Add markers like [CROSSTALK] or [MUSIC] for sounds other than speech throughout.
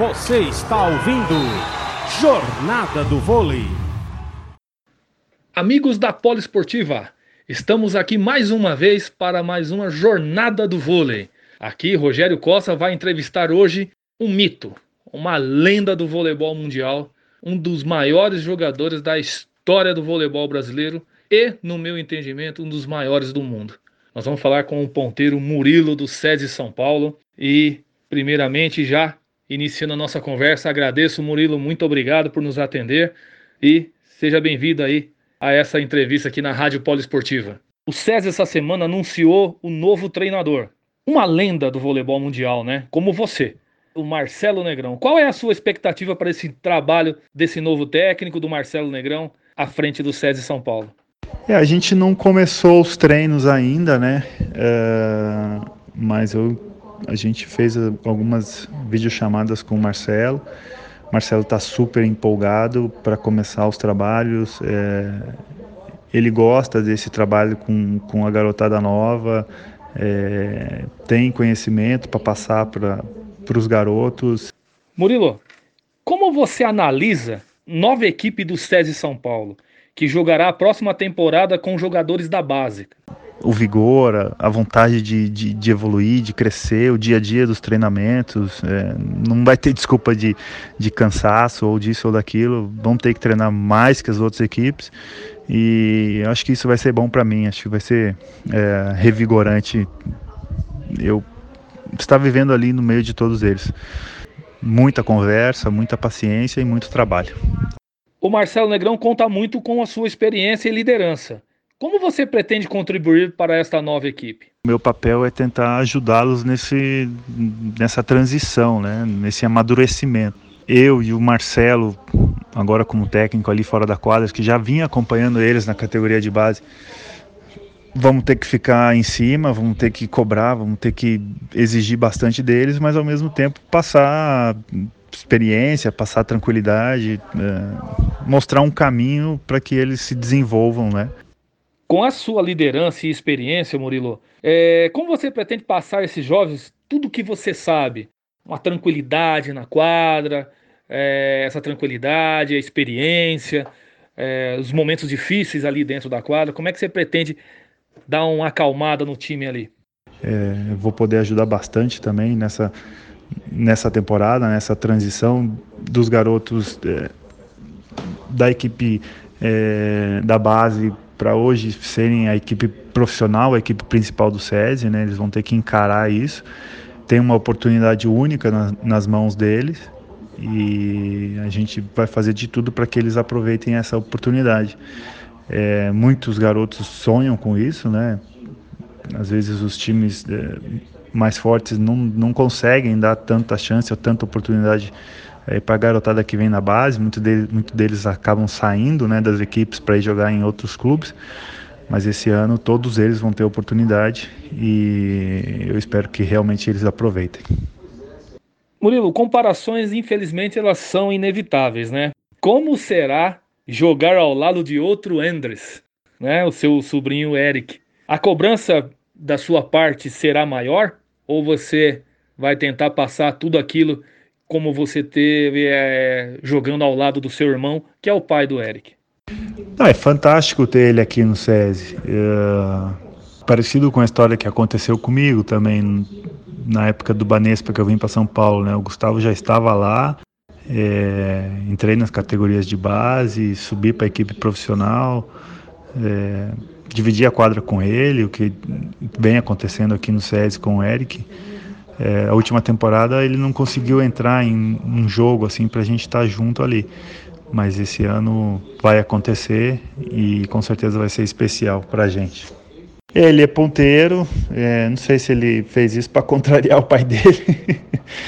Você está ouvindo Jornada do Vôlei. Amigos da Poliesportiva, estamos aqui mais uma vez para mais uma Jornada do Vôlei. Aqui, Rogério Costa vai entrevistar hoje um mito, uma lenda do voleibol mundial, um dos maiores jogadores da história do voleibol brasileiro e, no meu entendimento, um dos maiores do mundo. Nós vamos falar com o ponteiro Murilo do SESI São Paulo e, primeiramente, já iniciando a nossa conversa, agradeço, Murilo, muito obrigado por nos atender e seja bem-vindo aí a essa entrevista aqui na Rádio Poliesportiva. O SESI essa semana anunciou o novo treinador, uma lenda do voleibol mundial, né? Como você o Marcelo Negrão. Qual é a sua expectativa para esse trabalho desse novo técnico, do Marcelo Negrão, à frente do SESI São Paulo? É, a gente não começou os treinos ainda, né? É, mas eu, a gente fez algumas videochamadas com o Marcelo. Marcelo está super empolgado para começar os trabalhos. É, ele gosta desse trabalho com, com a garotada nova, é, tem conhecimento para passar para para os garotos. Murilo, como você analisa nova equipe do SESI São Paulo, que jogará a próxima temporada com jogadores da base? O vigor, a vontade de, de, de evoluir, de crescer, o dia a dia dos treinamentos. É, não vai ter desculpa de, de cansaço ou disso ou daquilo. Vão ter que treinar mais que as outras equipes. E acho que isso vai ser bom para mim. Acho que vai ser é, revigorante. Eu está vivendo ali no meio de todos eles. Muita conversa, muita paciência e muito trabalho. O Marcelo Negrão conta muito com a sua experiência e liderança. Como você pretende contribuir para esta nova equipe? Meu papel é tentar ajudá-los nesse, nessa transição, né? nesse amadurecimento. Eu e o Marcelo, agora como técnico ali fora da quadra, que já vinha acompanhando eles na categoria de base, vamos ter que ficar em cima, vamos ter que cobrar, vamos ter que exigir bastante deles, mas ao mesmo tempo passar experiência, passar tranquilidade, é, mostrar um caminho para que eles se desenvolvam, né? Com a sua liderança e experiência, Murilo, é, como você pretende passar esses jovens tudo o que você sabe? Uma tranquilidade na quadra, é, essa tranquilidade, a experiência, é, os momentos difíceis ali dentro da quadra. Como é que você pretende dar uma acalmada no time ali. É, vou poder ajudar bastante também nessa, nessa temporada, nessa transição dos garotos é, da equipe é, da base para hoje serem a equipe profissional, a equipe principal do SESI, né? Eles vão ter que encarar isso. Tem uma oportunidade única na, nas mãos deles e a gente vai fazer de tudo para que eles aproveitem essa oportunidade. É, muitos garotos sonham com isso, né? Às vezes os times é, mais fortes não, não conseguem dar tanta chance ou tanta oportunidade é, para a garotada que vem na base. Muitos deles, muito deles acabam saindo né, das equipes para ir jogar em outros clubes. Mas esse ano todos eles vão ter oportunidade e eu espero que realmente eles aproveitem. Murilo, comparações infelizmente elas são inevitáveis, né? Como será jogar ao lado de outro Andres, né, o seu sobrinho Eric. A cobrança da sua parte será maior ou você vai tentar passar tudo aquilo como você teve é, jogando ao lado do seu irmão, que é o pai do Eric? Não, é fantástico ter ele aqui no SESI. É, parecido com a história que aconteceu comigo também na época do Banespa que eu vim para São Paulo, né? O Gustavo já estava lá é, entrei nas categorias de base, subi para a equipe profissional, é, dividi a quadra com ele, o que vem acontecendo aqui no SESI com o Eric. É, a última temporada ele não conseguiu entrar em um jogo assim para a gente estar tá junto ali, mas esse ano vai acontecer e com certeza vai ser especial para a gente. Ele é ponteiro, é, não sei se ele fez isso para [LAUGHS] contrariar o pai dele.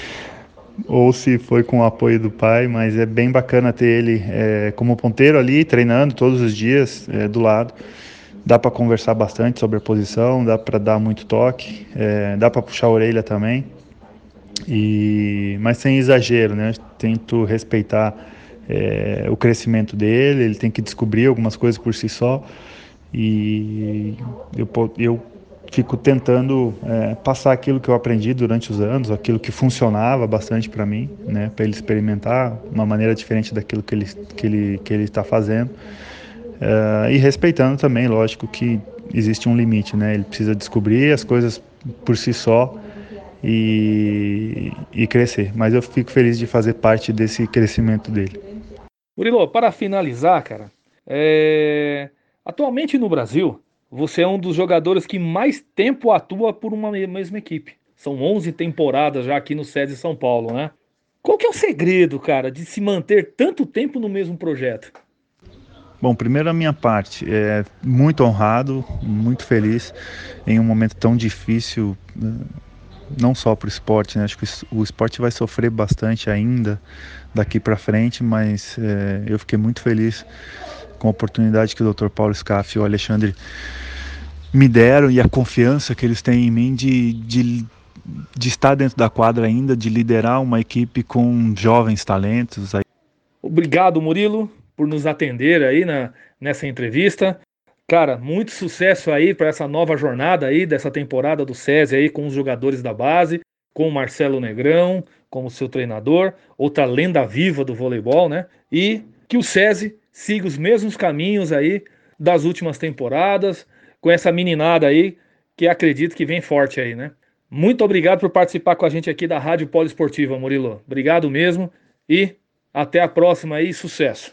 [LAUGHS] ou se foi com o apoio do pai, mas é bem bacana ter ele é, como ponteiro ali, treinando todos os dias é, do lado. Dá para conversar bastante sobre a posição, dá para dar muito toque, é, dá para puxar a orelha também, e mas sem exagero, né? Tento respeitar é, o crescimento dele, ele tem que descobrir algumas coisas por si só, e eu, eu fico tentando é, passar aquilo que eu aprendi durante os anos, aquilo que funcionava bastante para mim, né, para ele experimentar uma maneira diferente daquilo que ele que ele que ele está fazendo é, e respeitando também, lógico que existe um limite, né? Ele precisa descobrir as coisas por si só e, e crescer. Mas eu fico feliz de fazer parte desse crescimento dele. Murilo, para finalizar, cara, é... atualmente no Brasil você é um dos jogadores que mais tempo atua por uma mesma equipe. São 11 temporadas já aqui no SESI São Paulo, né? Qual que é o segredo, cara, de se manter tanto tempo no mesmo projeto? Bom, primeiro a minha parte, é muito honrado, muito feliz em um momento tão difícil, né, não só para o esporte, né? acho que o esporte vai sofrer bastante ainda daqui para frente, mas é, eu fiquei muito feliz com a oportunidade que o Dr. Paulo Scaff e o Alexandre me deram e a confiança que eles têm em mim de, de, de estar dentro da quadra ainda, de liderar uma equipe com jovens talentos. Obrigado, Murilo, por nos atender aí na, nessa entrevista. Cara, muito sucesso aí para essa nova jornada aí dessa temporada do SESI aí com os jogadores da base, com o Marcelo Negrão como seu treinador, outra lenda viva do voleibol, né? E que o SESI siga os mesmos caminhos aí das últimas temporadas, com essa meninada aí, que acredito que vem forte aí, né? Muito obrigado por participar com a gente aqui da Rádio Poliesportiva, Murilo. Obrigado mesmo e até a próxima aí, sucesso.